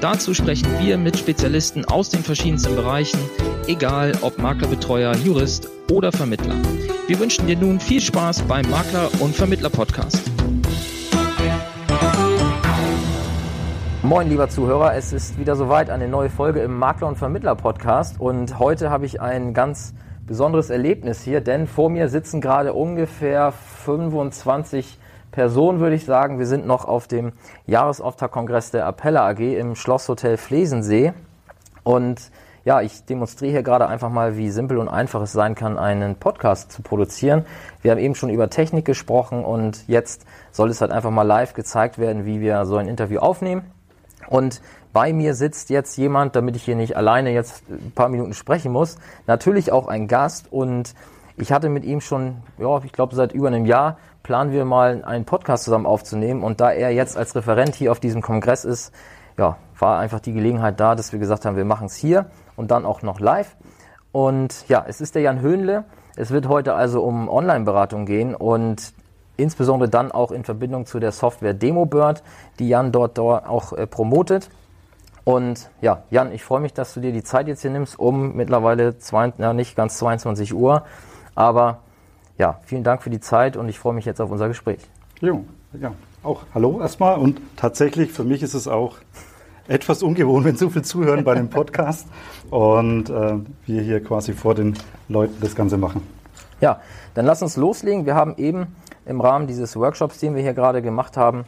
Dazu sprechen wir mit Spezialisten aus den verschiedensten Bereichen, egal ob Maklerbetreuer, Jurist oder Vermittler. Wir wünschen dir nun viel Spaß beim Makler- und Vermittler-Podcast. Moin, lieber Zuhörer, es ist wieder soweit eine neue Folge im Makler- und Vermittler-Podcast und heute habe ich ein ganz besonderes Erlebnis hier, denn vor mir sitzen gerade ungefähr 25 Personen, würde ich sagen. Wir sind noch auf dem Jahresauftaktkongress der Appella AG im Schlosshotel Flesensee und ja, ich demonstriere hier gerade einfach mal, wie simpel und einfach es sein kann, einen Podcast zu produzieren. Wir haben eben schon über Technik gesprochen und jetzt soll es halt einfach mal live gezeigt werden, wie wir so ein Interview aufnehmen. Und bei mir sitzt jetzt jemand, damit ich hier nicht alleine jetzt ein paar Minuten sprechen muss, natürlich auch ein Gast und ich hatte mit ihm schon, ja, ich glaube seit über einem Jahr planen wir mal einen Podcast zusammen aufzunehmen und da er jetzt als Referent hier auf diesem Kongress ist, ja, war einfach die Gelegenheit da, dass wir gesagt haben, wir machen es hier und dann auch noch live. Und ja, es ist der Jan Höhnle. Es wird heute also um Online-Beratung gehen und insbesondere dann auch in Verbindung zu der Software DemoBird, die Jan dort, dort auch äh, promotet. Und ja, Jan, ich freue mich, dass du dir die Zeit jetzt hier nimmst, um mittlerweile, zwei, ja, nicht ganz 22 Uhr, aber ja, vielen Dank für die Zeit und ich freue mich jetzt auf unser Gespräch. Jo, ja, auch hallo erstmal und tatsächlich für mich ist es auch etwas ungewohnt, wenn so viel zuhören bei dem Podcast und äh, wir hier quasi vor den Leuten das Ganze machen. Ja, dann lass uns loslegen. Wir haben eben im Rahmen dieses Workshops, den wir hier gerade gemacht haben,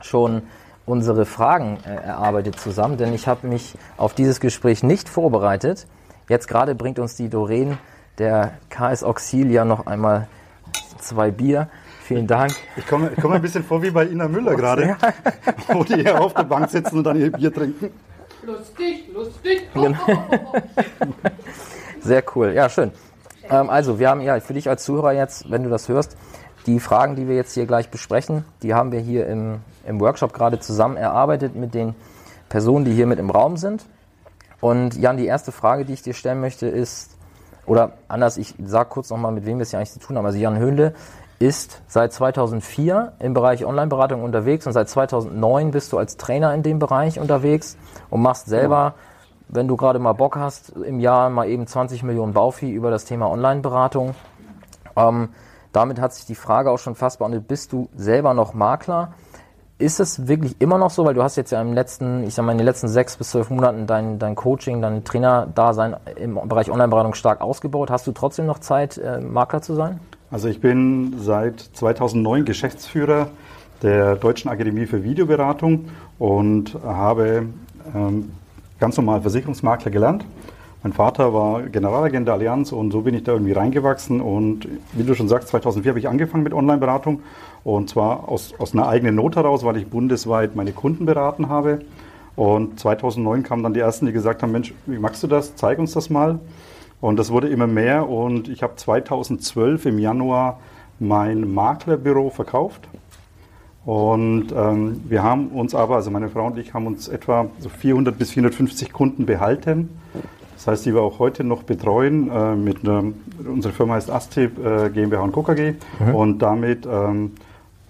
schon unsere Fragen äh, erarbeitet zusammen, denn ich habe mich auf dieses Gespräch nicht vorbereitet. Jetzt gerade bringt uns die Doreen der KS Auxilia noch einmal zwei Bier. Vielen Dank. Ich komme, ich komme ein bisschen vor wie bei Ina Müller gerade, wo die hier auf der Bank sitzen und dann ihr Bier trinken. Lustig, lustig. Sehr cool. Ja, schön. Ähm, also, wir haben ja für dich als Zuhörer jetzt, wenn du das hörst, die Fragen, die wir jetzt hier gleich besprechen, die haben wir hier im, im Workshop gerade zusammen erarbeitet mit den Personen, die hier mit im Raum sind. Und Jan, die erste Frage, die ich dir stellen möchte, ist, oder anders, ich sage kurz nochmal, mit wem wir es hier eigentlich zu tun haben. Also Jan Höhnle ist seit 2004 im Bereich Online-Beratung unterwegs und seit 2009 bist du als Trainer in dem Bereich unterwegs und machst selber, wenn du gerade mal Bock hast, im Jahr mal eben 20 Millionen Bauvieh über das Thema Online-Beratung. Ähm, damit hat sich die Frage auch schon fast beantwortet, bist du selber noch Makler? Ist es wirklich immer noch so, weil du hast jetzt ja im letzten, ich sag mal, in den letzten sechs bis zwölf Monaten dein, dein Coaching, dein Trainer-Dasein im Bereich Online-Beratung stark ausgebaut. Hast du trotzdem noch Zeit, äh, Makler zu sein? Also ich bin seit 2009 Geschäftsführer der Deutschen Akademie für Videoberatung und habe ähm, ganz normal Versicherungsmakler gelernt. Mein Vater war Generalagent der Allianz und so bin ich da irgendwie reingewachsen. Und wie du schon sagst, 2004 habe ich angefangen mit Online-Beratung und zwar aus, aus einer eigenen Not heraus, weil ich bundesweit meine Kunden beraten habe. Und 2009 kamen dann die ersten, die gesagt haben, Mensch, wie magst du das? Zeig uns das mal. Und das wurde immer mehr und ich habe 2012 im Januar mein Maklerbüro verkauft. Und ähm, wir haben uns aber, also meine Frau und ich, haben uns etwa so 400 bis 450 Kunden behalten. Das heißt, die wir auch heute noch betreuen. Äh, mit einer, unsere Firma heißt Astip äh, GmbH und Co. KG. Mhm. Und damit ähm,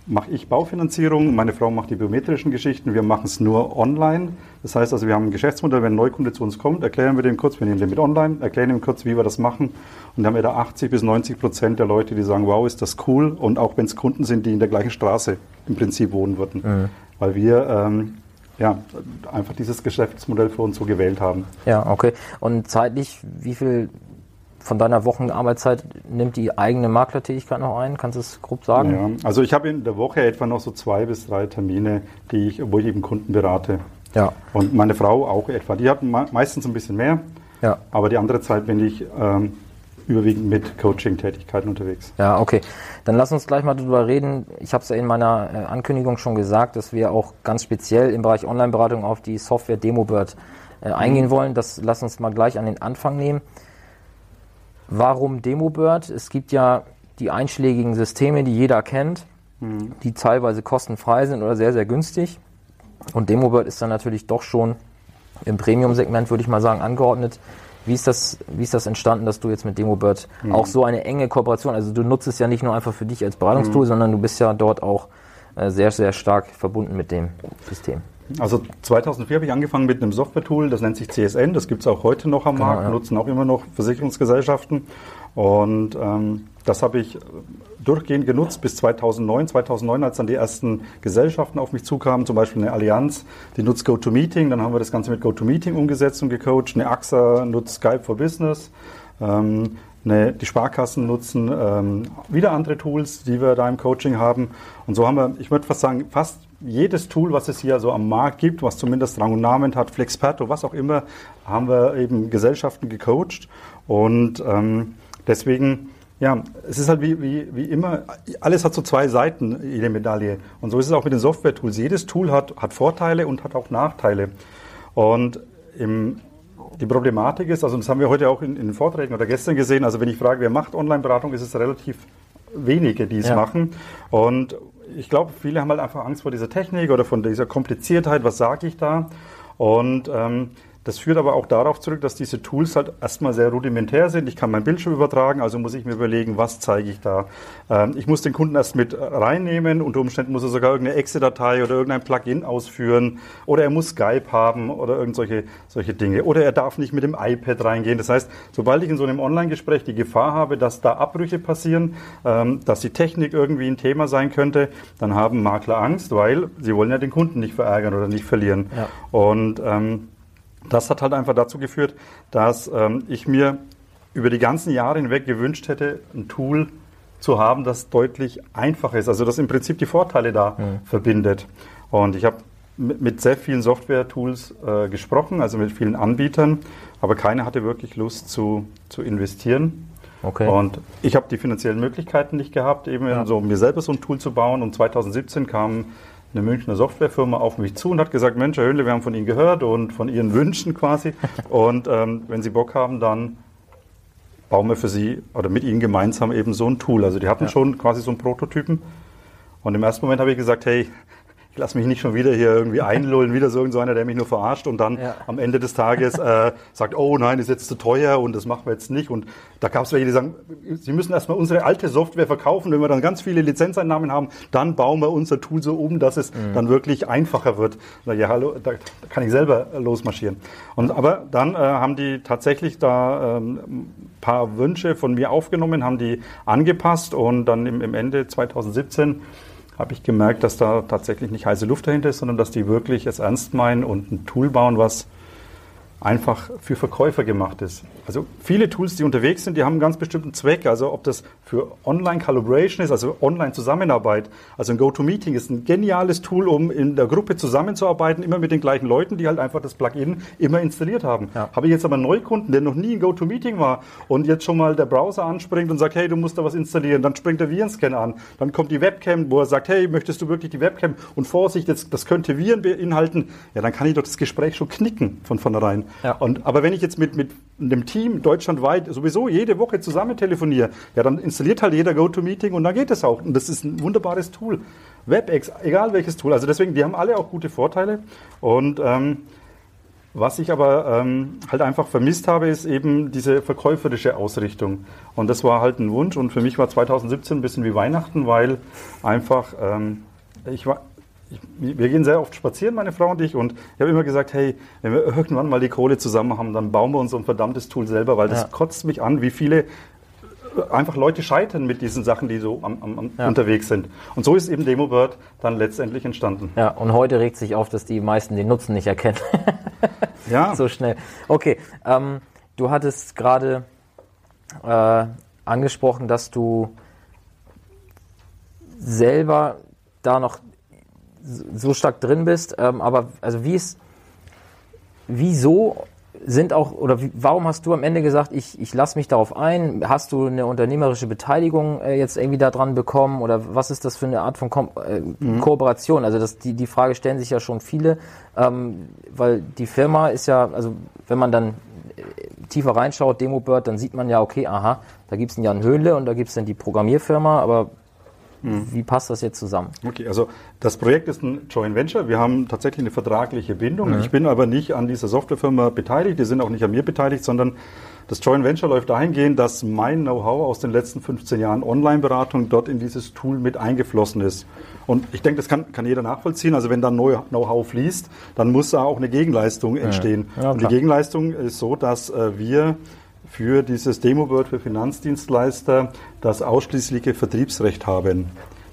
mache ich Baufinanzierung, meine Frau macht die biometrischen Geschichten, wir machen es nur online. Das heißt also, wir haben ein Geschäftsmodell, wenn ein Neukunde zu uns kommt, erklären wir dem kurz, wir nehmen den mit online, erklären ihm kurz, wie wir das machen. Und haben wir da 80 bis 90 Prozent der Leute, die sagen, wow, ist das cool. Und auch wenn es Kunden sind, die in der gleichen Straße im Prinzip wohnen würden. Mhm. Weil wir ähm, ja, einfach dieses Geschäftsmodell für uns so gewählt haben. Ja, okay. Und zeitlich, wie viel von deiner Wochenarbeitszeit nimmt die eigene Maklertätigkeit noch ein? Kannst du es grob sagen? Ja, also ich habe in der Woche etwa noch so zwei bis drei Termine, die ich, wo ich eben Kunden berate. Ja. Und meine Frau auch etwa. Die hat meistens ein bisschen mehr, ja. aber die andere Zeit bin ich ähm, überwiegend mit Coaching-Tätigkeiten unterwegs. Ja, okay. Dann lass uns gleich mal darüber reden. Ich habe es ja in meiner äh, Ankündigung schon gesagt, dass wir auch ganz speziell im Bereich Online-Beratung auf die Software DemoBird äh, eingehen mhm. wollen. Das lass uns mal gleich an den Anfang nehmen. Warum DemoBird? Es gibt ja die einschlägigen Systeme, die jeder kennt, die teilweise kostenfrei sind oder sehr, sehr günstig. Und Demobird ist dann natürlich doch schon im Premium-Segment, würde ich mal sagen, angeordnet. Wie ist, das, wie ist das entstanden, dass du jetzt mit Demobird auch so eine enge Kooperation, also du nutzt es ja nicht nur einfach für dich als Beratungstool, sondern du bist ja dort auch äh, sehr, sehr stark verbunden mit dem System. Also 2004 habe ich angefangen mit einem Software-Tool, das nennt sich CSN, das gibt es auch heute noch am Genau, Markt, ja. nutzen auch immer noch Versicherungsgesellschaften. Und ähm, das habe ich durchgehend genutzt bis 2009. 2009, als dann die ersten Gesellschaften auf mich zukamen, zum Beispiel eine Allianz, die nutzt GoToMeeting, dann haben wir das Ganze mit GoToMeeting umgesetzt und gecoacht. Eine AXA nutzt Skype for Business. Ähm, eine, die Sparkassen nutzen ähm, wieder andere Tools, die wir da im Coaching haben. Und so haben wir, ich würde fast sagen, fast jedes Tool, was es hier so am Markt gibt, was zumindest Rang und Namen hat, Flexperto, was auch immer, haben wir eben Gesellschaften gecoacht. Und ähm, deswegen, ja, es ist halt wie, wie, wie immer, alles hat so zwei Seiten, jede Medaille. Und so ist es auch mit den Software-Tools. Jedes Tool hat, hat Vorteile und hat auch Nachteile. Und im, die Problematik ist, also das haben wir heute auch in, in den Vorträgen oder gestern gesehen, also wenn ich frage, wer macht Online-Beratung, ist es relativ wenige, die es Ja. machen. Und ich glaube, viele haben halt einfach Angst vor dieser Technik oder von dieser Kompliziertheit, was sage ich da? Und ähm, das führt aber auch darauf zurück, dass diese Tools halt erstmal sehr rudimentär sind. Ich kann meinen Bildschirm übertragen, also muss ich mir überlegen, was zeige ich da. Ähm, ich muss den Kunden erst mit reinnehmen. Unter Umständen muss er sogar irgendeine Exe-Datei oder irgendein Plugin ausführen. Oder er muss Skype haben oder irgend solche, solche Dinge. Oder er darf nicht mit dem iPad reingehen. Das heißt, sobald ich in so einem Online-Gespräch die Gefahr habe, dass da Abbrüche passieren, ähm, dass die Technik irgendwie ein Thema sein könnte, dann haben Makler Angst, weil sie wollen ja den Kunden nicht verärgern oder nicht verlieren. Ja. Und ähm, das hat halt einfach dazu geführt, dass ähm, ich mir über die ganzen Jahre hinweg gewünscht hätte, ein Tool zu haben, das deutlich einfacher ist, also das im Prinzip die Vorteile da verbindet. Und ich habe mit, mit sehr vielen Software-Tools äh, gesprochen, also mit vielen Anbietern, aber keiner hatte wirklich Lust zu, zu investieren. Okay. Und ich habe die finanziellen Möglichkeiten nicht gehabt, eben Ja. so mir selber so ein Tool zu bauen. Und 2017 kam eine Münchner Softwarefirma auf mich zu und hat gesagt, Mensch, Herr Höhnle, wir haben von Ihnen gehört und von Ihren Wünschen quasi. und ähm, wenn Sie Bock haben, dann bauen wir für Sie oder mit Ihnen gemeinsam eben so ein Tool. Also die hatten Ja. schon quasi so einen Prototypen. Und im ersten Moment habe ich gesagt, hey, ich lasse mich nicht schon wieder hier irgendwie einlullen, wieder so einer, der mich nur verarscht und dann Ja. am Ende des Tages äh, sagt, oh nein, ist jetzt zu teuer und das machen wir jetzt nicht. Und da gab es welche, die sagen, Sie müssen erstmal unsere alte Software verkaufen. Wenn wir dann ganz viele Lizenzeinnahmen haben, dann bauen wir unser Tool so um, dass es dann wirklich einfacher wird. Na ja, hallo, da, kann ich selber losmarschieren. Und aber dann äh, haben die tatsächlich da ähm, ein paar Wünsche von mir aufgenommen, haben die angepasst und dann im, im Ende 2017 habe ich gemerkt, dass da tatsächlich nicht heiße Luft dahinter ist, sondern dass die wirklich es ernst meinen und ein Tool bauen, was einfach für Verkäufer gemacht ist. Also viele Tools, die unterwegs sind, die haben einen ganz bestimmten Zweck. Also ob das für Online-Calibration ist, also Online-Zusammenarbeit. Also ein GoToMeeting ist ein geniales Tool, um in der Gruppe zusammenzuarbeiten, immer mit den gleichen Leuten, die halt einfach das Plugin immer installiert haben. Ja. Habe ich jetzt aber einen Neukunden, der noch nie in GoToMeeting war und jetzt schon mal der Browser anspringt und sagt, hey, du musst da was installieren, dann springt der Virenscan an, dann kommt die Webcam, wo er sagt, hey, möchtest du wirklich die Webcam und Vorsicht, jetzt, das könnte Viren beinhalten, ja, dann kann ich doch das Gespräch schon knicken von vornherein. Ja. Und, aber wenn ich jetzt mit, mit einem Team deutschlandweit sowieso jede Woche zusammen telefoniere, ja, dann installiert halt jeder GoToMeeting und dann geht es auch. Und das ist ein wunderbares Tool. WebEx, egal welches Tool. Also deswegen, die haben alle auch gute Vorteile. Und ähm, was ich aber ähm, halt einfach vermisst habe, ist eben diese verkäuferische Ausrichtung. Und das war halt ein Wunsch. Und für mich war 2017 ein bisschen wie Weihnachten, weil einfach ähm, ich war. Ich, wir gehen sehr oft spazieren, meine Frau und ich, und ich habe immer gesagt, hey, wenn wir irgendwann mal die Kohle zusammen haben, dann bauen wir uns so ein verdammtes Tool selber, weil das Ja. kotzt mich an, wie viele äh, einfach Leute scheitern mit diesen Sachen, die so am, am, am Ja. unterwegs sind. Und so ist eben DemoBird dann letztendlich entstanden. Ja, und heute regt sich auf, dass die meisten den Nutzen nicht erkennen. Ja, so schnell. Okay, ähm, du hattest gerade äh, angesprochen, dass du selber da noch so stark drin bist, ähm, aber also wie ist, wieso sind auch, oder wie, warum hast du am Ende gesagt, ich, ich lasse mich darauf ein? Hast du eine unternehmerische Beteiligung äh, jetzt irgendwie da dran bekommen oder was ist das für eine Art von Kom äh, Kooperation? Also das, die, die Frage stellen sich ja schon viele, ähm, weil die Firma ist ja, also wenn man dann äh, tiefer reinschaut, Demobird, dann sieht man ja, okay, aha, da gibt es einen Jan Höhle und da gibt es dann die Programmierfirma, aber wie passt das jetzt zusammen? Okay, also das Projekt ist ein Joint Venture. Wir haben tatsächlich eine vertragliche Bindung. Ich bin aber nicht an dieser Softwarefirma beteiligt. Die sind auch nicht an mir beteiligt, sondern das Joint Venture läuft dahingehend, dass mein Know-how aus den letzten 15 Jahren Online-Beratung dort in dieses Tool mit eingeflossen ist. Und ich denke, das kann, kann jeder nachvollziehen. Also wenn da Know-how fließt, dann muss da auch eine Gegenleistung entstehen. Ja, Und die. Gegenleistung ist so, dass äh, wir für dieses Demobird für Finanzdienstleister das ausschließliche Vertriebsrecht haben.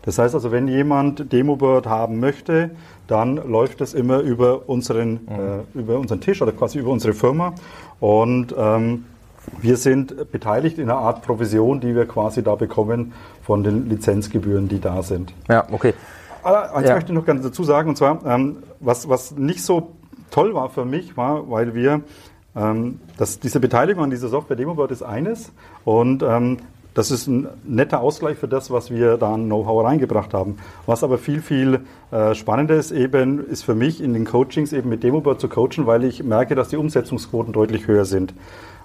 Das heißt also, wenn jemand Demobird haben möchte, dann läuft das immer über unseren, äh, über unseren Tisch oder quasi über unsere Firma. Und ähm, wir sind beteiligt in einer Art Provision, die wir quasi da bekommen von den Lizenzgebühren, die da sind. Ja, okay. Aber eins Ja. möchte ich noch ganz dazu sagen, und zwar, ähm, was, was nicht so toll war für mich, war, weil wir, ähm, dass diese Beteiligung an dieser Software Demobird ist eines und ähm, das ist ein netter Ausgleich für das, was wir da an Know-how reingebracht haben. Was aber viel, viel äh, spannender ist eben, ist für mich in den Coachings eben mit Demobird zu coachen, weil ich merke, dass die Umsetzungsquoten deutlich höher sind.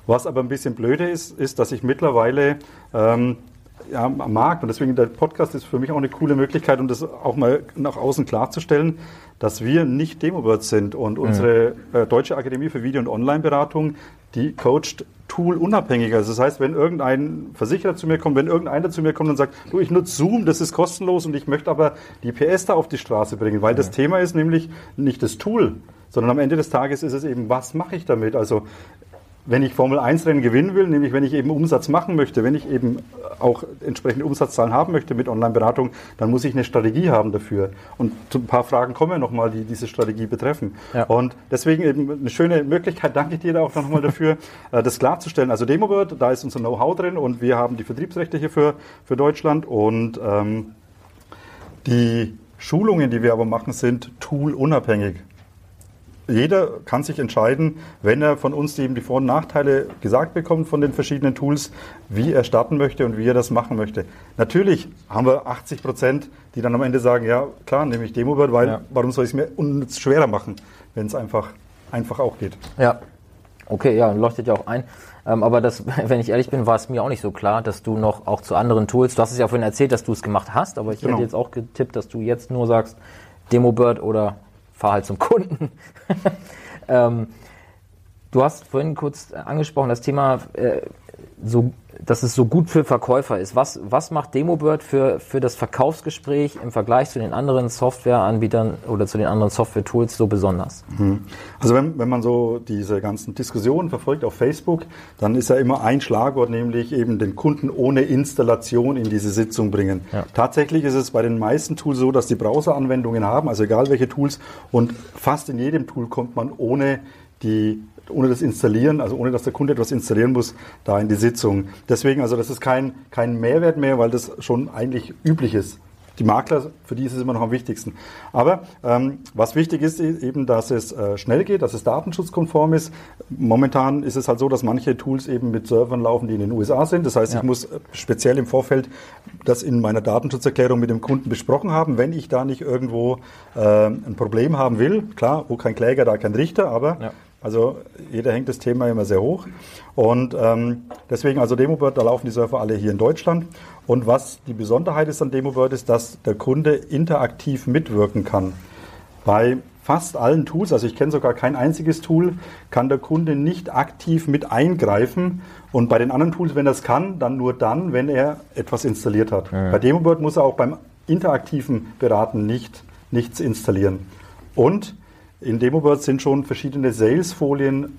Was aber ein bisschen blöde ist, ist, dass ich mittlerweile ähm, ja, am Markt. Und deswegen der Podcast ist für mich auch eine coole Möglichkeit, um das auch mal nach außen klarzustellen, dass wir nicht Demobirds sind und unsere äh, Deutsche Akademie für Video- und Online-Beratung, die coacht Tool unabhängiger. Also das heißt, wenn irgendein Versicherer zu mir kommt, wenn irgendeiner zu mir kommt und sagt, du, ich nutze Zoom, das ist kostenlos und ich möchte aber die PS da auf die Straße bringen, weil das Thema ist nämlich nicht das Tool, sondern am Ende des Tages ist es eben, was mache ich damit? Also wenn ich Formel 1 Rennen gewinnen will, nämlich wenn ich eben Umsatz machen möchte, wenn ich eben auch entsprechende Umsatzzahlen haben möchte mit Online-Beratung, dann muss ich eine Strategie haben dafür. Und zu ein paar Fragen kommen nochmal, die diese Strategie betreffen. Ja. Und deswegen eben eine schöne Möglichkeit, danke ich dir da auch nochmal dafür, äh, das klarzustellen. Also Demobird, da ist unser Know-how drin und wir haben die Vertriebsrechte hier für, für Deutschland und ähm, die Schulungen, die wir aber machen, sind toolunabhängig. Jeder kann sich entscheiden, wenn er von uns eben die Vor- und Nachteile gesagt bekommt von den verschiedenen Tools, wie er starten möchte und wie er das machen möchte. Natürlich haben wir 80 Prozent, die dann am Ende sagen, ja klar, nehme ich Demobird, weil Ja. warum soll ich es mir unnütz schwerer machen, wenn es einfach, einfach auch geht. Ja. Okay, ja, leuchtet ja auch ein. Ähm, aber das, wenn ich ehrlich bin, war es mir auch nicht so klar, dass du noch auch zu anderen Tools, du hast es ja vorhin erzählt, dass du es gemacht hast, aber ich Genau. hätte jetzt auch getippt, dass du jetzt nur sagst, Demobird oder fahr halt zum Kunden. ähm, du hast vorhin kurz angesprochen, das Thema, äh, so, dass es so gut für Verkäufer ist. Was, was macht Demobird für, für das Verkaufsgespräch im Vergleich zu den anderen Softwareanbietern oder zu den anderen Software-Tools so besonders? Also wenn, wenn man so diese ganzen Diskussionen verfolgt auf Facebook, dann ist ja immer ein Schlagwort, nämlich eben den Kunden ohne Installation in diese Sitzung bringen. Ja. Tatsächlich ist es bei den meisten Tools so, dass die Browser-Anwendungen haben, also egal welche Tools, und fast in jedem Tool kommt man ohne die ohne das Installieren, also ohne dass der Kunde etwas installieren muss, da in die Sitzung. Deswegen, also das ist kein, kein Mehrwert mehr, weil das schon eigentlich üblich ist. Die Makler, für die ist es immer noch am wichtigsten. Aber ähm, was wichtig ist, ist eben, dass es äh, schnell geht, dass es datenschutzkonform ist. Momentan ist es halt so, dass manche Tools eben mit Servern laufen, die in den USA sind. Das heißt, Ja. ich muss äh, speziell im Vorfeld das in meiner Datenschutzerklärung mit dem Kunden besprochen haben, wenn ich da nicht irgendwo äh, ein Problem haben will. Klar, wo kein Kläger, da kein Richter, aber Ja. Also jeder hängt das Thema immer sehr hoch. Und ähm, deswegen, also Demobird, da laufen die Server alle hier in Deutschland. Und was die Besonderheit ist an Demobird, ist, dass der Kunde interaktiv mitwirken kann. Bei fast allen Tools, also ich kenne sogar kein einziges Tool, kann der Kunde nicht aktiv mit eingreifen. Und bei den anderen Tools, wenn er es kann, dann nur dann, wenn er etwas installiert hat. Bei Demobird muss er auch beim interaktiven Beraten nicht, nichts installieren. Und in Demobird sind schon verschiedene Sales-Folien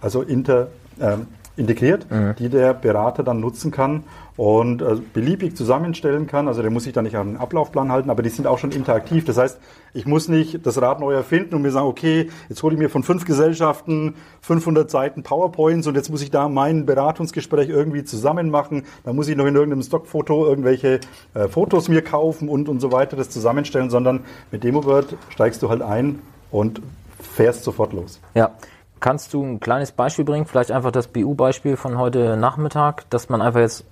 also inter, ähm, integriert, die der Berater dann nutzen kann und äh, beliebig zusammenstellen kann. Also der muss sich da nicht an den Ablaufplan halten, aber die sind auch schon interaktiv. Das heißt, ich muss nicht das Rad neu erfinden und mir sagen, okay, jetzt hole ich mir von fünf Gesellschaften 500 Seiten PowerPoints und jetzt muss ich da mein Beratungsgespräch irgendwie zusammen machen. Dann muss ich noch in irgendeinem Stockfoto irgendwelche äh, Fotos mir kaufen und, und so weiter, das zusammenstellen, sondern mit DemoWord steigst du halt ein und fährst sofort los. Ja. Kannst du ein kleines Beispiel bringen? Vielleicht einfach das BU-Beispiel von heute Nachmittag, dass man einfach jetzt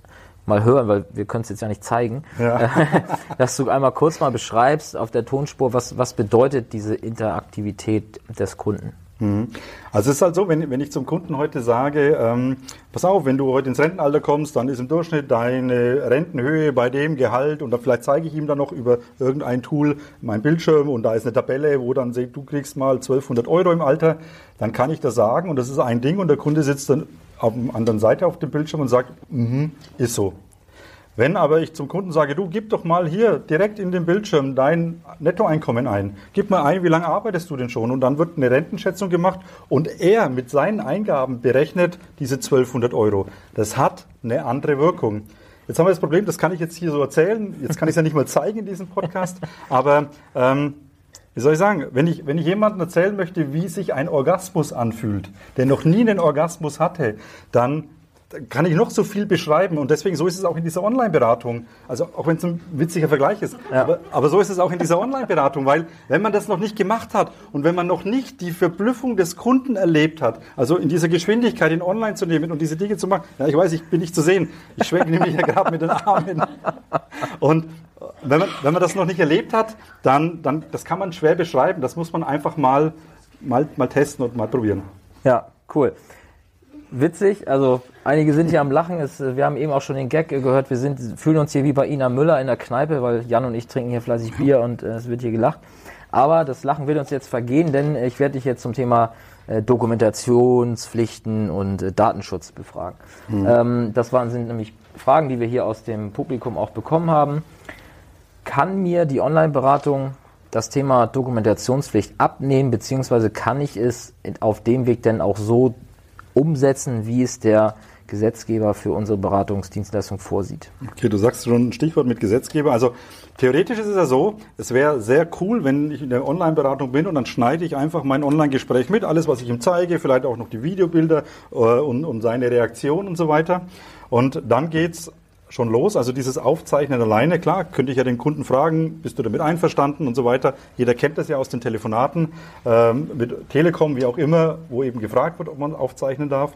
mal hören, weil wir können es jetzt ja nicht zeigen, Ja. dass du einmal kurz mal beschreibst auf der Tonspur, was, was bedeutet diese Interaktivität des Kunden? Mhm. Also es ist halt so, wenn, wenn ich zum Kunden heute sage, ähm, pass auf, wenn du heute ins Rentenalter kommst, dann ist im Durchschnitt deine Rentenhöhe bei dem Gehalt und dann vielleicht zeige ich ihm dann noch über irgendein Tool mein Bildschirm und da ist eine Tabelle, wo dann sagt, du kriegst mal 1200 Euro im Alter, dann kann ich das sagen und das ist ein Ding und der Kunde sitzt dann auf der anderen Seite auf dem Bildschirm und sagt, mm ist so. Wenn aber ich zum Kunden sage, du gib doch mal hier direkt in den Bildschirm dein Nettoeinkommen ein, gib mal ein, wie lange arbeitest du denn schon? Und dann wird eine Rentenschätzung gemacht und er mit seinen Eingaben berechnet diese 1200 Euro. Das hat eine andere Wirkung. Jetzt haben wir das Problem, das kann ich jetzt hier so erzählen, jetzt kann ich es ja nicht mal zeigen in diesem Podcast, aber ähm, wie soll ich sagen, wenn ich, wenn ich jemandem erzählen möchte, wie sich ein Orgasmus anfühlt, der noch nie einen Orgasmus hatte, dann kann ich noch so viel beschreiben und deswegen so ist es auch in dieser Online-Beratung. Also auch wenn es ein witziger Vergleich ist, ja. aber, aber so ist es auch in dieser Online-Beratung, weil wenn man das noch nicht gemacht hat und wenn man noch nicht die Verblüffung des Kunden erlebt hat, also in dieser Geschwindigkeit in Online zu nehmen und diese Dinge zu machen, ja ich weiß, ich bin nicht zu sehen, ich schwenke nämlich ja gerade mit den Armen und wenn man, wenn man das noch nicht erlebt hat, dann, dann das kann man schwer beschreiben, das muss man einfach mal, mal, mal testen und mal probieren. Ja, cool witzig. Also einige sind hier am Lachen. Es, wir haben eben auch schon den Gag gehört. Wir sind, fühlen uns hier wie bei Ina Müller in der Kneipe, weil Jan und ich trinken hier fleißig Bier und äh, es wird hier gelacht. Aber das Lachen wird uns jetzt vergehen, denn ich werde dich jetzt zum Thema äh, Dokumentationspflichten und äh, Datenschutz befragen. Mhm. Ähm, das waren, sind nämlich Fragen, die wir hier aus dem Publikum auch bekommen haben. Kann mir die Online-Beratung das Thema Dokumentationspflicht abnehmen, beziehungsweise kann ich es auf dem Weg denn auch so umsetzen, wie es der Gesetzgeber für unsere Beratungsdienstleistung vorsieht. Okay, du sagst schon ein Stichwort mit Gesetzgeber. Also theoretisch ist es ja so, es wäre sehr cool, wenn ich in der Online-Beratung bin und dann schneide ich einfach mein Online-Gespräch mit, alles, was ich ihm zeige, vielleicht auch noch die Videobilder äh, und, und seine Reaktion und so weiter. Und dann geht's schon los. Also dieses Aufzeichnen alleine, klar, könnte ich ja den Kunden fragen, bist du damit einverstanden und so weiter. Jeder kennt das ja aus den Telefonaten ähm, mit Telekom, wie auch immer, wo eben gefragt wird, ob man aufzeichnen darf.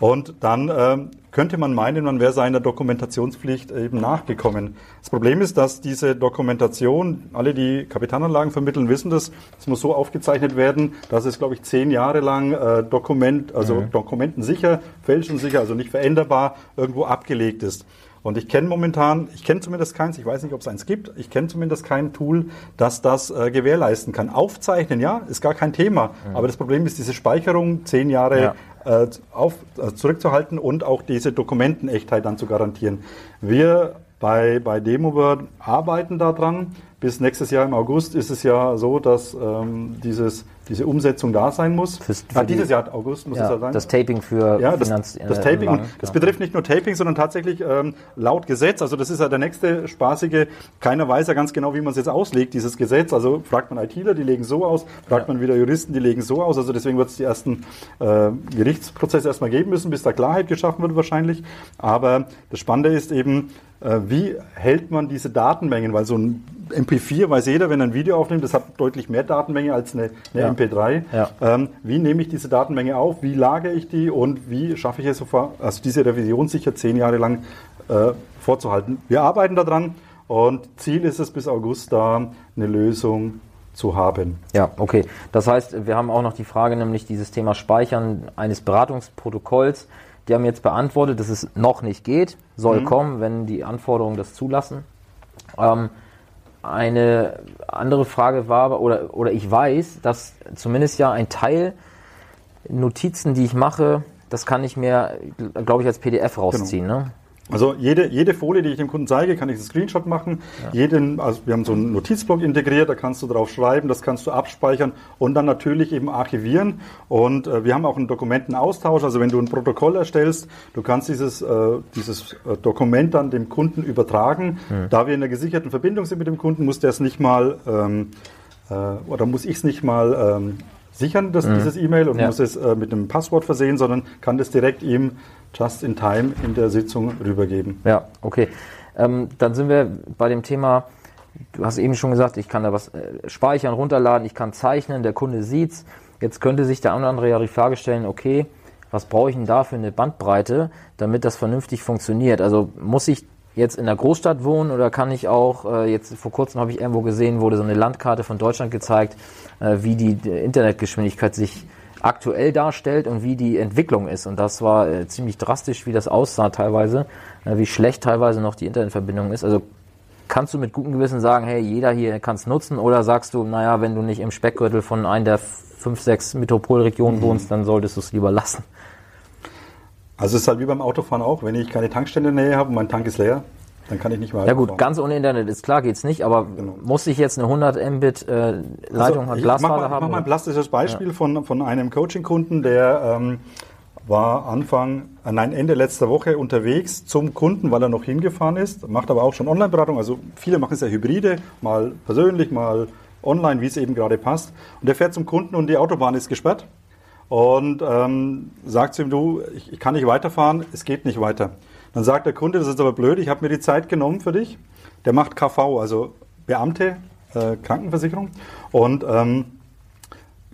Und dann ähm, könnte man meinen, man wäre seiner Dokumentationspflicht eben nachgekommen. Das Problem ist, dass diese Dokumentation, alle, die Kapitalanlagen vermitteln, wissen das, es muss so aufgezeichnet werden, dass es, glaube ich, zehn Jahre lang äh, Dokument, also mhm. dokumentensicher, fälschensicher, also nicht veränderbar, irgendwo abgelegt ist. Und ich kenne momentan, ich kenne zumindest keins, ich weiß nicht, ob es eins gibt, ich kenne zumindest kein Tool, das das äh, gewährleisten kann. Aufzeichnen, ja, ist gar kein Thema. Mhm. Aber das Problem ist diese Speicherung, zehn Jahre ja. äh, auf, äh, zurückzuhalten und auch diese Dokumentenechtheit dann zu garantieren. Wir bei, bei DemoWord arbeiten daran. Bis nächstes Jahr im August ist es ja so, dass ähm, dieses diese Umsetzung da sein muss. Fürs, für ah, dieses Jahr August muss ja, es ja sein. Das Taping für ja, das, Finanz, das Taping. Lang, das betrifft nicht nur Taping, sondern tatsächlich ähm, laut Gesetz. Also das ist ja der nächste spaßige. Keiner weiß ja ganz genau, wie man es jetzt auslegt, dieses Gesetz. Also fragt man ITler, die legen so aus. Fragt ja. man wieder Juristen, die legen so aus. Also deswegen wird es die ersten äh, Gerichtsprozesse erstmal geben müssen, bis da Klarheit geschaffen wird wahrscheinlich. Aber das Spannende ist eben, äh, wie hält man diese Datenmengen? Weil so ein MP4 weiß jeder, wenn er ein Video aufnimmt, das hat deutlich mehr Datenmenge als eine, eine ja. MP3. Ja. Ähm, wie nehme ich diese Datenmenge auf? Wie lagere ich die? Und wie schaffe ich es, also diese Revision sicher zehn Jahre lang äh, vorzuhalten? Wir arbeiten daran und Ziel ist es, bis August da eine Lösung zu haben. Ja, okay. Das heißt, wir haben auch noch die Frage, nämlich dieses Thema Speichern eines Beratungsprotokolls. Die haben jetzt beantwortet, dass es noch nicht geht, soll mhm. kommen, wenn die Anforderungen das zulassen. Ähm, eine andere Frage war, oder, oder ich weiß, dass zumindest ja ein Teil Notizen, die ich mache, das kann ich mir, glaube ich, als PDF rausziehen. Genau. Ne? Also jede, jede Folie, die ich dem Kunden zeige, kann ich einen Screenshot machen. Ja. Jeden, also wir haben so einen Notizblock integriert, da kannst du drauf schreiben, das kannst du abspeichern und dann natürlich eben archivieren. Und äh, wir haben auch einen Dokumentenaustausch. Also wenn du ein Protokoll erstellst, du kannst dieses, äh, dieses äh, Dokument dann dem Kunden übertragen. Mhm. Da wir in einer gesicherten Verbindung sind mit dem Kunden, muss der es nicht mal ähm, äh, oder muss ich es nicht mal ähm, sichern, das, mhm. dieses E-Mail und ja. muss es äh, mit einem Passwort versehen, sondern kann das direkt ihm just in time in der Sitzung rübergeben. Ja, okay. Ähm, dann sind wir bei dem Thema, du hast eben schon gesagt, ich kann da was äh, speichern, runterladen, ich kann zeichnen, der Kunde sieht's. Jetzt könnte sich der eine oder andere ja die Frage stellen, okay, was brauche ich denn da für eine Bandbreite, damit das vernünftig funktioniert? Also muss ich jetzt in der Großstadt wohnen oder kann ich auch, äh, jetzt vor kurzem habe ich irgendwo gesehen, wurde so eine Landkarte von Deutschland gezeigt, äh, wie die Internetgeschwindigkeit sich aktuell darstellt und wie die Entwicklung ist. Und das war äh, ziemlich drastisch, wie das aussah teilweise, äh, wie schlecht teilweise noch die Internetverbindung ist. Also kannst du mit gutem Gewissen sagen, hey, jeder hier kann es nutzen oder sagst du, naja, wenn du nicht im Speckgürtel von einer der fünf, sechs Metropolregionen mhm. wohnst, dann solltest du es lieber lassen? Also es ist halt wie beim Autofahren auch, wenn ich keine Tankstelle in der Nähe habe und mein Tank ist leer, dann kann ich nicht weiter. Ja gut, ganz ohne Internet ist klar, geht's nicht, aber genau. muss ich jetzt eine 100 Mbit äh, Leitung also, Glasfaser mach mal, haben? Ich mach mal ein plastisches Beispiel ja. von, von einem Coaching-Kunden, der ähm, war Anfang, äh, nein, Ende letzter Woche unterwegs zum Kunden, weil er noch hingefahren ist, macht aber auch schon Online-Beratung, also viele machen es ja hybride, mal persönlich, mal online, wie es eben gerade passt. Und der fährt zum Kunden und die Autobahn ist gesperrt und ähm, sagt zu ihm, du, ich, ich kann nicht weiterfahren, es geht nicht weiter. Dann sagt der Kunde, das ist aber blöd, ich habe mir die Zeit genommen für dich. Der macht KV, also Beamte, äh, Krankenversicherung. Und ähm,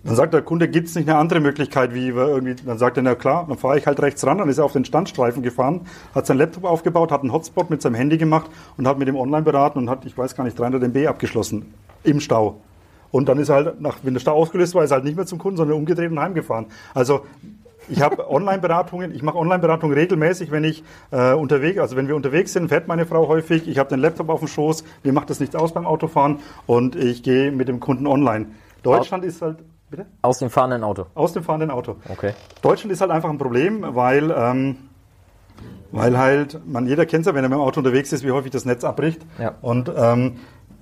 dann sagt der Kunde, gibt es nicht eine andere Möglichkeit, wie wir irgendwie, dann sagt er, na klar, dann fahre ich halt rechts ran, dann ist er auf den Standstreifen gefahren, hat seinen Laptop aufgebaut, hat einen Hotspot mit seinem Handy gemacht und hat mit dem online beraten und hat, ich weiß gar nicht, 300 MB abgeschlossen im Stau. Und dann ist er halt, wenn der Stau ausgelöst war, ist er halt nicht mehr zum Kunden, sondern umgedreht und heimgefahren. Also ich habe Online-Beratungen, ich mache Online-Beratungen regelmäßig, wenn ich äh, unterwegs, also wenn wir unterwegs sind, fährt meine Frau häufig, ich habe den Laptop auf dem Schoß, mir macht das nichts aus beim Autofahren und ich gehe mit dem Kunden online. Deutschland ist halt, bitte? Aus dem fahrenden Auto. Aus dem fahrenden Auto. Okay. Deutschland ist halt einfach ein Problem, weil, ähm, weil halt, man, jeder kennt es ja, wenn er mit dem Auto unterwegs ist, wie häufig das Netz abbricht. Ja. Und ähm,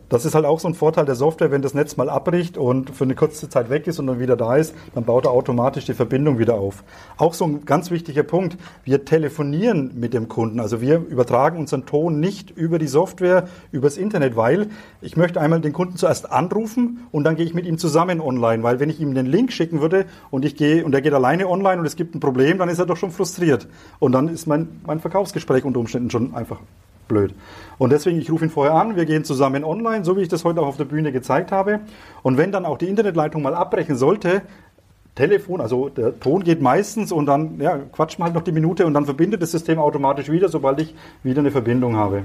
das ist halt auch so ein Vorteil der Software, wenn das Netz mal abbricht und für eine kurze Zeit weg ist und dann wieder da ist, dann baut er automatisch die Verbindung wieder auf. Auch so ein ganz wichtiger Punkt, wir telefonieren mit dem Kunden, also wir übertragen unseren Ton nicht über die Software, übers Internet, weil ich möchte einmal den Kunden zuerst anrufen und dann gehe ich mit ihm zusammen online, weil wenn ich ihm den Link schicken würde und ich gehe und er geht alleine online und es gibt ein Problem, dann ist er doch schon frustriert. Und dann ist mein, mein Verkaufsgespräch unter Umständen schon einfach blöd. Und deswegen, ich rufe ihn vorher an, wir gehen zusammen online, so wie ich das heute auch auf der Bühne gezeigt habe. Und wenn dann auch die Internetleitung mal abbrechen sollte, Telefon, also der Ton geht meistens und dann ja, quatscht man halt noch die Minute und dann verbindet das System automatisch wieder, sobald ich wieder eine Verbindung habe.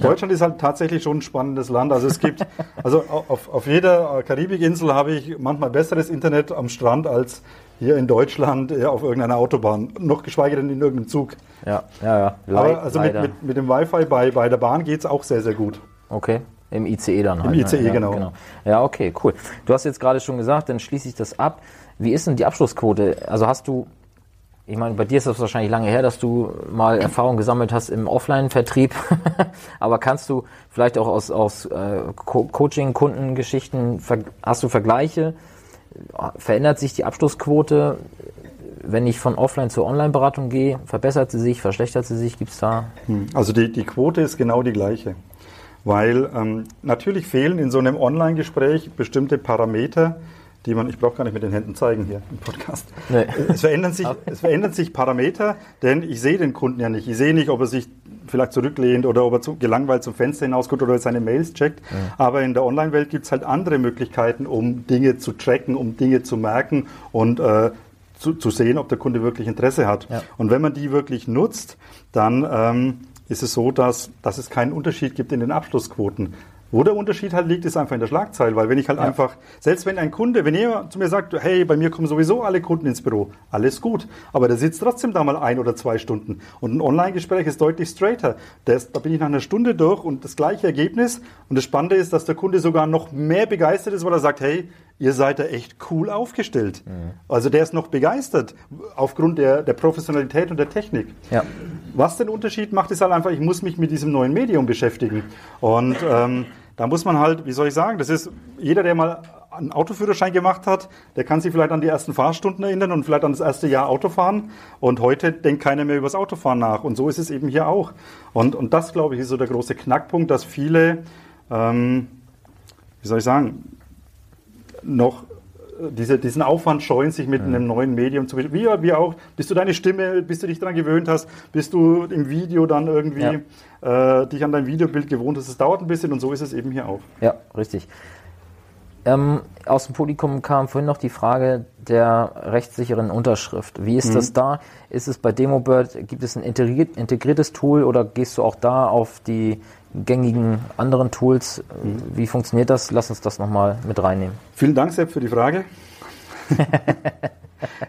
Deutschland ist halt tatsächlich schon ein spannendes Land. Also es gibt, also auf, auf jeder Karibikinsel habe ich manchmal besseres Internet am Strand als hier in Deutschland ja, auf irgendeiner Autobahn, noch geschweige denn in irgendeinem Zug. Ja, ja, ja. Le Aber also mit, mit, mit, dem Wi-Fi bei, bei der Bahn geht es auch sehr, sehr gut. Okay. Im ICE dann halt. Im ICE, ne? ja, genau. genau. Ja, okay, cool. Du hast jetzt gerade schon gesagt, dann schließe ich das ab. Wie ist denn die Abschlussquote? Also hast du, ich meine, bei dir ist das wahrscheinlich lange her, dass du mal Erfahrung gesammelt hast im Offline-Vertrieb. Aber kannst du vielleicht auch aus, aus äh, Coaching-Kundengeschichten, hast du Vergleiche? Verändert sich die Abschlussquote, wenn ich von Offline zur Online-Beratung gehe? Verbessert sie sich, verschlechtert sie sich? Gibt es da? Hm, also die, die Quote ist genau die gleiche. Weil ähm, natürlich fehlen in so einem Online-Gespräch bestimmte Parameter, die man, ich brauche gar nicht mit den Händen zeigen hier im Podcast. Nee. Es, verändern sich, es verändern sich Parameter, denn ich sehe den Kunden ja nicht. Ich sehe nicht, ob er sich vielleicht zurücklehnt oder ob er zu, gelangweilt zum Fenster hinausguckt oder seine Mails checkt. Ja. Aber in der Online-Welt gibt es halt andere Möglichkeiten, um Dinge zu tracken, um Dinge zu merken und äh, zu, zu sehen, ob der Kunde wirklich Interesse hat. Ja. Und wenn man die wirklich nutzt, dann ähm, ist es so, dass, dass es keinen Unterschied gibt in den Abschlussquoten. Wo der Unterschied halt liegt, ist einfach in der Schlagzeile, weil wenn ich halt ja. einfach, selbst wenn ein Kunde, wenn jemand zu mir sagt, hey, bei mir kommen sowieso alle Kunden ins Büro, alles gut, aber der sitzt trotzdem da mal ein oder zwei Stunden und ein Online-Gespräch ist deutlich straighter. Das, da bin ich nach einer Stunde durch und das gleiche Ergebnis und das Spannende ist, dass der Kunde sogar noch mehr begeistert ist, weil er sagt, hey, ihr seid da echt cool aufgestellt. Mhm. Also der ist noch begeistert aufgrund der, der Professionalität und der Technik. Ja. Was den Unterschied macht, ist halt einfach, ich muss mich mit diesem neuen Medium beschäftigen und ähm, da muss man halt, wie soll ich sagen, das ist jeder, der mal einen Autoführerschein gemacht hat, der kann sich vielleicht an die ersten Fahrstunden erinnern und vielleicht an das erste Jahr Autofahren. Und heute denkt keiner mehr über das Autofahren nach. Und so ist es eben hier auch. Und, und das, glaube ich, ist so der große Knackpunkt, dass viele, ähm, wie soll ich sagen, noch diese, diesen Aufwand scheuen, sich mit mhm. einem neuen Medium zu wie, wie auch, bis du deine Stimme, bis du dich daran gewöhnt hast, bis du im Video dann irgendwie ja. äh, dich an dein Videobild gewohnt hast. Es dauert ein bisschen und so ist es eben hier auch. Ja, richtig. Ähm, aus dem Publikum kam vorhin noch die Frage der rechtssicheren Unterschrift. Wie ist mhm. das da? Ist es bei DemoBird, gibt es ein integriertes Tool oder gehst du auch da auf die gängigen anderen Tools. Mhm. Wie funktioniert das? Lass uns das nochmal mit reinnehmen. Vielen Dank, Sepp, für die Frage.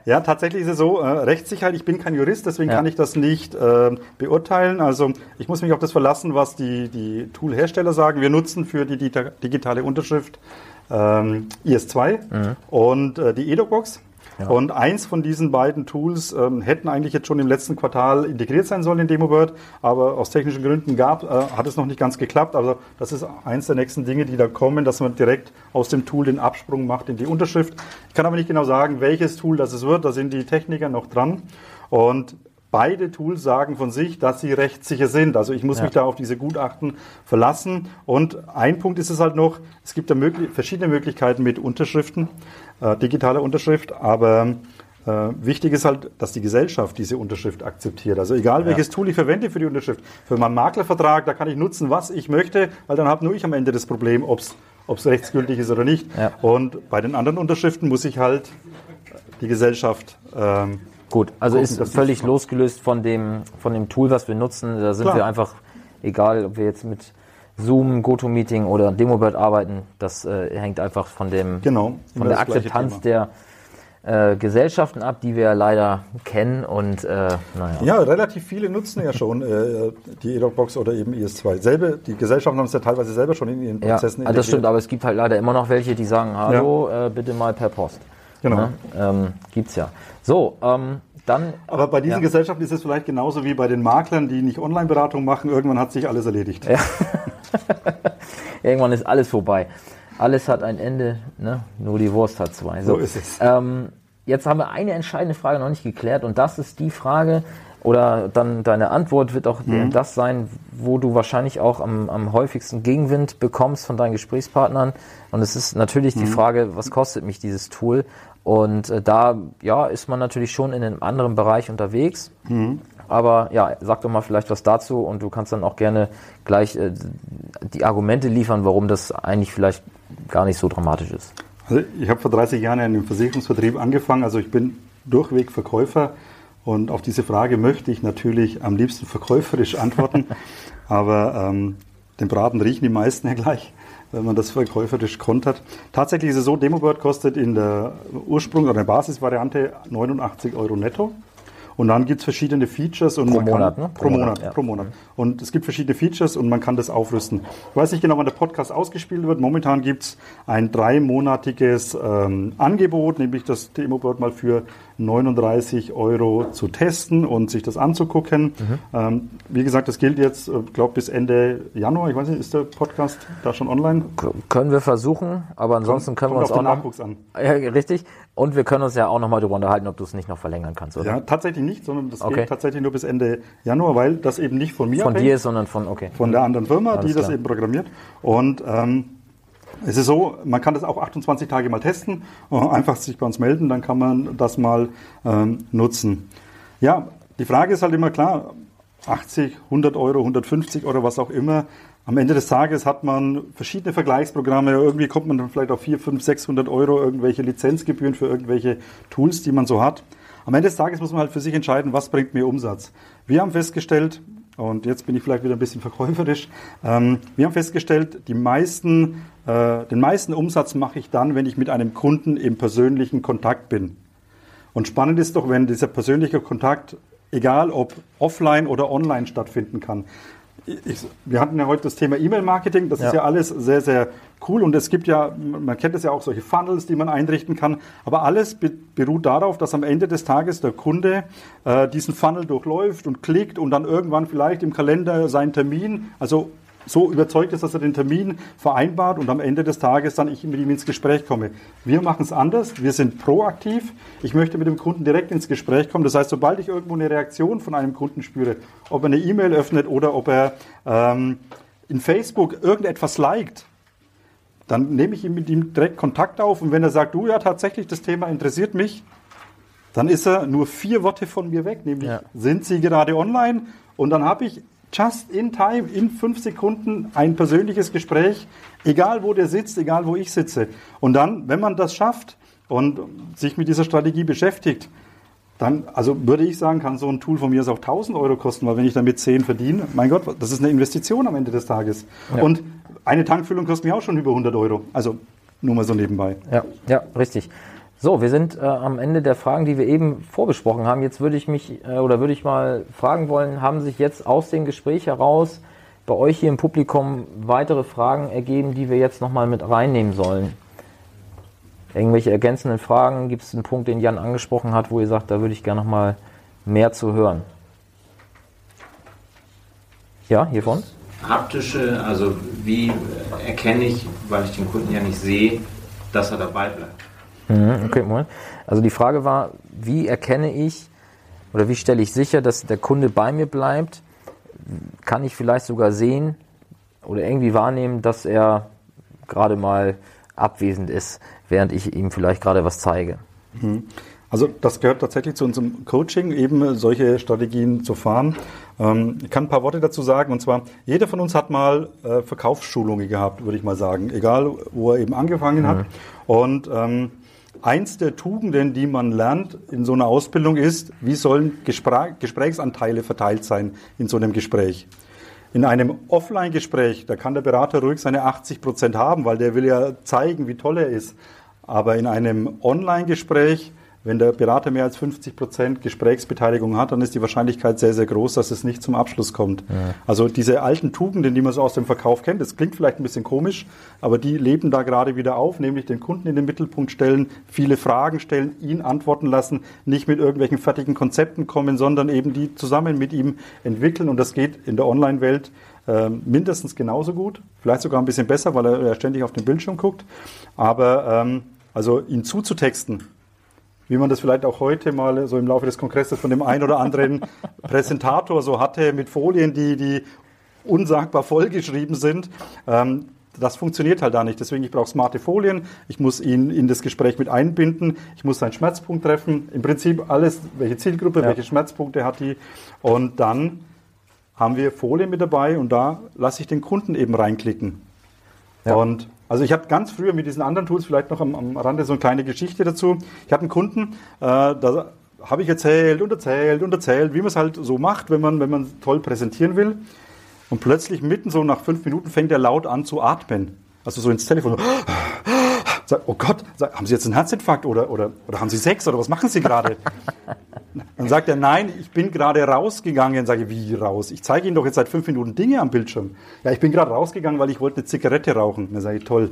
Ja, tatsächlich ist es so, äh, Rechtssicherheit, ich bin kein Jurist, deswegen Ja. kann ich das nicht äh, beurteilen. Also ich muss mich auf das verlassen, was die, die Tool-Hersteller sagen. Wir nutzen für die digitale Unterschrift ähm, IS2 und äh, die Und eins von diesen beiden Tools ähm, hätten eigentlich jetzt schon im letzten Quartal integriert sein sollen in DemoBird, aber aus technischen Gründen gab, äh, hat es noch nicht ganz geklappt. Also das ist eins der nächsten Dinge, die da kommen, dass man direkt aus dem Tool den Absprung macht in die Unterschrift. Ich kann aber nicht genau sagen, welches Tool das es wird. Da sind die Techniker noch dran. Und Beide Tools sagen von sich, dass sie rechtssicher sind. Also ich muss Ja. mich da auf diese Gutachten verlassen. Und ein Punkt ist es halt noch, es gibt da möglich, verschiedene Möglichkeiten mit Unterschriften, äh, digitaler Unterschrift, aber äh, wichtig ist halt, dass die Gesellschaft diese Unterschrift akzeptiert. Also egal welches Tool ich verwende für die Unterschrift, für meinen Maklervertrag, da kann ich nutzen, was ich möchte, weil dann habe nur ich am Ende das Problem, ob es rechtsgültig ist oder nicht. Ja. Und bei den anderen Unterschriften muss ich halt die Gesellschaft ähm, Gut, also Gucken, ist völlig machen. losgelöst von dem, von dem Tool, was wir nutzen. Da sind Klar. wir einfach, egal ob wir jetzt mit Zoom, GoToMeeting oder Demobird arbeiten, das äh, hängt einfach von dem Genau, von der Akzeptanz der äh, Gesellschaften ab, die wir leider kennen und äh, naja. Ja, relativ viele nutzen ja schon äh, die EDOC-Box oder eben IS2. Selbe, die Gesellschaften haben es ja teilweise selber schon in ihren Ja, Prozessen also das stimmt, integriert. aber es gibt halt leider immer noch welche, die sagen, hallo, äh, bitte mal per Post. Genau. Ne? Ähm, gibt's ja. So, ähm, dann Aber bei diesen Ja. Gesellschaften ist es vielleicht genauso wie bei den Maklern, die nicht Online-Beratung machen. Irgendwann hat sich alles erledigt. Irgendwann ist alles vorbei. Alles hat ein Ende, ne? nur die Wurst hat zwei. So ist es. Ähm, jetzt haben wir eine entscheidende Frage noch nicht geklärt und das ist die Frage, oder dann deine Antwort wird auch Mhm. das sein, wo du wahrscheinlich auch am, am häufigsten Gegenwind bekommst von deinen Gesprächspartnern. Und es ist natürlich Mhm. die Frage, was kostet mich dieses Tool? Und äh, da ja, ist man natürlich schon in einem anderen Bereich unterwegs. Mhm. Aber ja, sag doch mal vielleicht was dazu und du kannst dann auch gerne gleich äh, die Argumente liefern, warum das eigentlich vielleicht gar nicht so dramatisch ist. Also ich habe vor 30 Jahren in dem Versicherungsvertrieb angefangen. Also ich bin durchweg Verkäufer. Und auf diese Frage möchte ich natürlich am liebsten verkäuferisch antworten. Aber ähm, den Braten riechen die meisten ja gleich, wenn man das verkäuferisch kontert. Tatsächlich ist es so, DemoBird kostet in der Ursprung- oder der Basisvariante 89 Euro netto. Und dann gibt es verschiedene Features und Pro man kann, Monat, ne? Pro Monat, ja. pro Monat. Und es gibt verschiedene Features und man kann das aufrüsten. Ich weiß nicht genau, wann der Podcast ausgespielt wird. Momentan gibt es ein dreimonatiges ähm, Angebot, nämlich das Demobird mal für 39 Euro zu testen und sich das anzugucken. Mhm. Ähm, wie gesagt, das gilt jetzt, ich glaube, bis Ende Januar. Ich weiß nicht, ist der Podcast da schon online? Können wir versuchen, aber ansonsten können wir Kommt uns auf auch den noch. Nachwuchs an. Ja, richtig. Und wir können uns ja auch noch mal darüber unterhalten, ob du es nicht noch verlängern kannst, oder? Ja, tatsächlich nicht, sondern das Okay. geht tatsächlich nur bis Ende Januar, weil das eben nicht von mir Von abhängt. dir ist, sondern von, okay. von der anderen Firma, Alles die das klar. eben programmiert. Und ähm, es ist so, man kann das auch 28 Tage mal testen, äh, einfach sich bei uns melden, dann kann man das mal ähm, nutzen. Ja, die Frage ist halt immer klar, 80, 100 Euro, 150 Euro, was auch immer. Am Ende des Tages hat man verschiedene Vergleichsprogramme. Irgendwie kommt man dann vielleicht auf 4, 5, 600 Euro irgendwelche Lizenzgebühren für irgendwelche Tools, die man so hat. Am Ende des Tages muss man halt für sich entscheiden, was bringt mir Umsatz. Wir haben festgestellt, und jetzt bin ich vielleicht wieder ein bisschen verkäuferisch, ähm, wir haben festgestellt, die meisten, äh, den meisten Umsatz mache ich dann, wenn ich mit einem Kunden im persönlichen Kontakt bin. Und spannend ist doch, wenn dieser persönliche Kontakt, egal ob offline oder online stattfinden kann. Ich, wir hatten ja heute das Thema E-Mail-Marketing, das ist Ja. ja alles sehr, sehr cool. Und es gibt ja, man kennt es ja auch, solche Funnels, die man einrichten kann, aber alles be beruht darauf, dass am Ende des Tages der Kunde äh, diesen Funnel durchläuft und klickt und dann irgendwann vielleicht im Kalender seinen Termin, also so überzeugt ist, dass er den Termin vereinbart und am Ende des Tages dann ich mit ihm ins Gespräch komme. Wir machen es anders, wir sind proaktiv. Ich möchte mit dem Kunden direkt ins Gespräch kommen. Das heißt, sobald ich irgendwo eine Reaktion von einem Kunden spüre, ob er eine E-Mail öffnet oder ob er ähm, in Facebook irgendetwas liked, dann nehme ich mit ihm direkt Kontakt auf und wenn er sagt, du ja tatsächlich, das Thema interessiert mich, dann ist er nur vier Worte von mir weg, nämlich Ja. sind Sie gerade online? Und dann habe ich just in time, in fünf Sekunden ein persönliches Gespräch, egal wo der sitzt, egal wo ich sitze. Und dann, wenn man das schafft und sich mit dieser Strategie beschäftigt, dann, also würde ich sagen, kann so ein Tool von mir auch 1000 Euro kosten, weil wenn ich damit 10 verdiene, mein Gott, das ist eine Investition am Ende des Tages. Ja. Und eine Tankfüllung kostet mir auch schon über 100 Euro. Also nur mal so nebenbei. Ja, ja, richtig. So, wir sind äh, am Ende der Fragen, die wir eben vorbesprochen haben. Jetzt würde ich mich äh, oder würde ich mal fragen wollen, haben sich jetzt aus dem Gespräch heraus bei euch hier im Publikum weitere Fragen ergeben, die wir jetzt nochmal mit reinnehmen sollen? Irgendwelche ergänzenden Fragen? Gibt es einen Punkt, den Jan angesprochen hat, wo ihr sagt, da würde ich gerne nochmal mehr zu hören? Ja, hiervon? Haptische, also wie erkenne ich, weil ich den Kunden ja nicht sehe, dass er dabei bleibt? Mhm, okay, Moment. Also die Frage war, wie erkenne ich oder wie stelle ich sicher, dass der Kunde bei mir bleibt? Kann ich vielleicht sogar sehen oder irgendwie wahrnehmen, dass er gerade mal abwesend ist, während ich ihm vielleicht gerade was zeige? Mhm. Also das gehört tatsächlich zu unserem Coaching, eben solche Strategien zu fahren. Ähm, ich kann ein paar Worte dazu sagen. Und zwar, jeder von uns hat mal äh, Verkaufsschulungen gehabt, würde ich mal sagen. Egal, wo er eben angefangen mhm. hat. Und ähm, eins der Tugenden, die man lernt in so einer Ausbildung ist, wie sollen Gespr Gesprächsanteile verteilt sein in so einem Gespräch. In einem Offline-Gespräch, da kann der Berater ruhig seine 80 Prozent haben, weil der will ja zeigen, wie toll er ist. Aber in einem Online-Gespräch wenn der Berater mehr als 50 Prozent Gesprächsbeteiligung hat, dann ist die Wahrscheinlichkeit sehr, sehr groß, dass es nicht zum Abschluss kommt. Ja. Also diese alten Tugenden, die man so aus dem Verkauf kennt, das klingt vielleicht ein bisschen komisch, aber die leben da gerade wieder auf, nämlich den Kunden in den Mittelpunkt stellen, viele Fragen stellen, ihn antworten lassen, nicht mit irgendwelchen fertigen Konzepten kommen, sondern eben die zusammen mit ihm entwickeln. Und das geht in der Online-Welt äh, mindestens genauso gut, vielleicht sogar ein bisschen besser, weil er, er ständig auf den Bildschirm guckt. Aber ähm, also ihn zuzutexten, wie man das vielleicht auch heute mal so im Laufe des Kongresses von dem einen oder anderen Präsentator so hatte, mit Folien, die, die unsagbar vollgeschrieben sind. Ähm, das funktioniert halt da nicht. Deswegen, ich brauche smarte Folien. Ich muss ihn in das Gespräch mit einbinden. Ich muss seinen Schmerzpunkt treffen. Im Prinzip alles, welche Zielgruppe, ja. welche Schmerzpunkte hat die. Und dann haben wir Folien mit dabei und da lasse ich den Kunden eben reinklicken. Ja. Und also ich habe ganz früher mit diesen anderen Tools vielleicht noch am, am Rande so eine kleine Geschichte dazu. Ich hatte einen Kunden, äh, da habe ich erzählt und erzählt und erzählt, wie man es halt so macht, wenn man, wenn man toll präsentieren will. Und plötzlich mitten so nach fünf Minuten fängt er laut an zu atmen. Also so ins Telefon. Sagt, oh Gott, haben Sie jetzt einen Herzinfarkt oder, oder, oder haben Sie Sex oder was machen Sie gerade? Dann sagt er, nein, ich bin gerade rausgegangen. Sage ich, wie raus? Ich zeige Ihnen doch jetzt seit fünf Minuten Dinge am Bildschirm. Ja, ich bin gerade rausgegangen, weil ich wollte eine Zigarette rauchen. Dann sage ich, toll.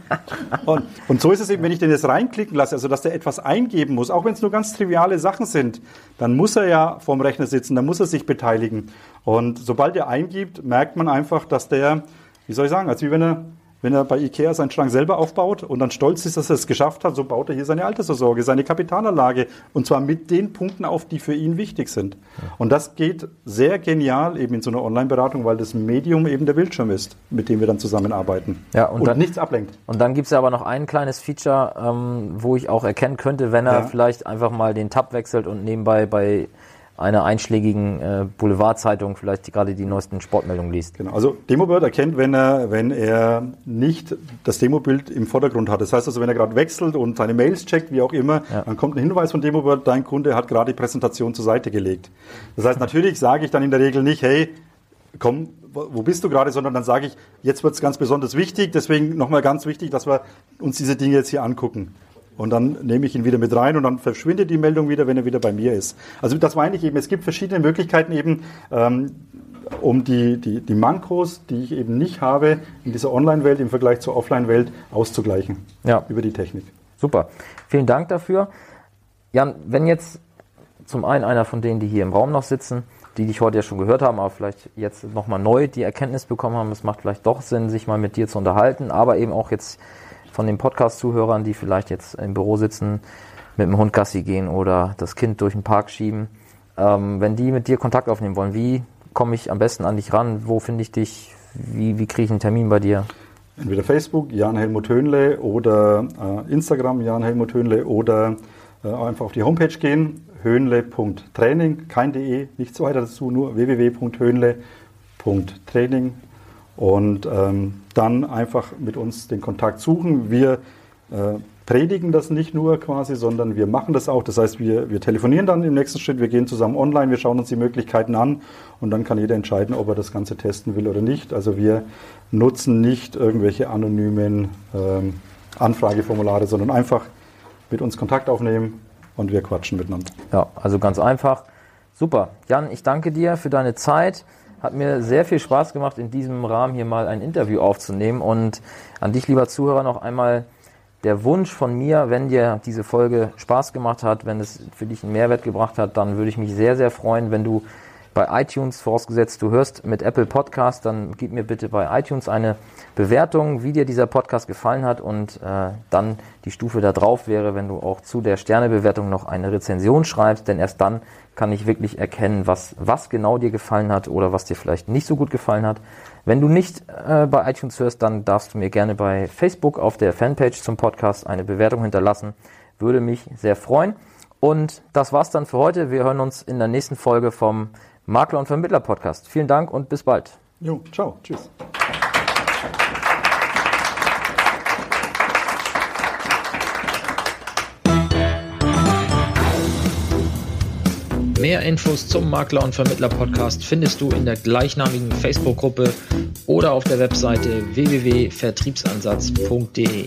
Und, und, so ist es eben, wenn ich den jetzt reinklicken lasse, also dass der etwas eingeben muss, auch wenn es nur ganz triviale Sachen sind, dann muss er ja vorm Rechner sitzen, dann muss er sich beteiligen. Und sobald er eingibt, merkt man einfach, dass der, wie soll ich sagen, als wie wenn er wenn er bei Ikea seinen Schrank selber aufbaut und dann stolz ist, dass er es geschafft hat, so baut er hier seine Altersvorsorge, seine Kapitalanlage und zwar mit den Punkten auf, die für ihn wichtig sind. Und das geht sehr genial eben in so einer Online-Beratung, weil das Medium eben der Bildschirm ist, mit dem wir dann zusammenarbeiten ja, und, und dann, nichts ablenkt. Und dann gibt es ja aber noch ein kleines Feature, ähm, wo ich auch erkennen könnte, wenn er ja. vielleicht einfach mal den Tab wechselt und nebenbei bei einer einschlägigen äh, Boulevardzeitung vielleicht die, gerade die neuesten Sportmeldungen liest. Genau. Also Demobird erkennt, wenn er, wenn er nicht das Demobild im Vordergrund hat. Das heißt also, wenn er gerade wechselt und seine Mails checkt, wie auch immer, ja. dann kommt ein Hinweis von Demobird, dein Kunde hat gerade die Präsentation zur Seite gelegt. Das heißt, natürlich sage ich dann in der Regel nicht, hey, komm, wo bist du gerade, sondern dann sage ich, jetzt wird es ganz besonders wichtig, deswegen nochmal ganz wichtig, dass wir uns diese Dinge jetzt hier angucken. Und dann nehme ich ihn wieder mit rein und dann verschwindet die Meldung wieder, wenn er wieder bei mir ist. Also das meine ich eben, es gibt verschiedene Möglichkeiten eben, ähm, um die, die, die Mankos, die ich eben nicht habe, in dieser Online-Welt im Vergleich zur Offline-Welt auszugleichen. Ja. Über die Technik. Super. Vielen Dank dafür. Jan, wenn jetzt zum einen einer von denen, die hier im Raum noch sitzen, die dich heute ja schon gehört haben, aber vielleicht jetzt nochmal neu die Erkenntnis bekommen haben, es macht vielleicht doch Sinn, sich mal mit dir zu unterhalten, aber eben auch jetzt von den Podcast-Zuhörern, die vielleicht jetzt im Büro sitzen, mit dem Hund Gassi gehen oder das Kind durch den Park schieben. Ähm, wenn die mit dir Kontakt aufnehmen wollen, wie komme ich am besten an dich ran? Wo finde ich dich? Wie, wie kriege ich einen Termin bei dir? Entweder Facebook, Jan Helmut Höhnle oder äh, Instagram, Jan Helmut Höhnle oder äh, einfach auf die Homepage gehen, höhnle.training, kein de, nichts weiter dazu, nur www.höhnle.training und ähm, dann einfach mit uns den Kontakt suchen. Wir äh, predigen das nicht nur quasi, sondern wir machen das auch. Das heißt, wir, wir telefonieren dann im nächsten Schritt, wir gehen zusammen online, wir schauen uns die Möglichkeiten an und dann kann jeder entscheiden, ob er das Ganze testen will oder nicht. Also wir nutzen nicht irgendwelche anonymen ähm, Anfrageformulare, sondern einfach mit uns Kontakt aufnehmen und wir quatschen miteinander. Ja, also ganz einfach. Super. Jan, ich danke dir für deine Zeit. Hat mir sehr viel Spaß gemacht, in diesem Rahmen hier mal ein Interview aufzunehmen. Und an dich, lieber Zuhörer, noch einmal der Wunsch von mir, wenn dir diese Folge Spaß gemacht hat, wenn es für dich einen Mehrwert gebracht hat, dann würde ich mich sehr, sehr freuen, wenn du bei iTunes, vorausgesetzt du hörst mit Apple Podcast, dann gib mir bitte bei iTunes eine Bewertung, wie dir dieser Podcast gefallen hat und äh, dann die Stufe da drauf wäre, wenn du auch zu der Sternebewertung noch eine Rezension schreibst, denn erst dann kann ich wirklich erkennen, was, was genau dir gefallen hat oder was dir vielleicht nicht so gut gefallen hat. Wenn du nicht äh, bei iTunes hörst, dann darfst du mir gerne bei Facebook auf der Fanpage zum Podcast eine Bewertung hinterlassen. Würde mich sehr freuen. Und das war's dann für heute. Wir hören uns in der nächsten Folge vom Makler und Vermittler Podcast. Vielen Dank und bis bald. Jo, ciao, tschüss. Mehr Infos zum Makler und Vermittler Podcast findest du in der gleichnamigen Facebook-Gruppe oder auf der Webseite www.vertriebsansatz.de.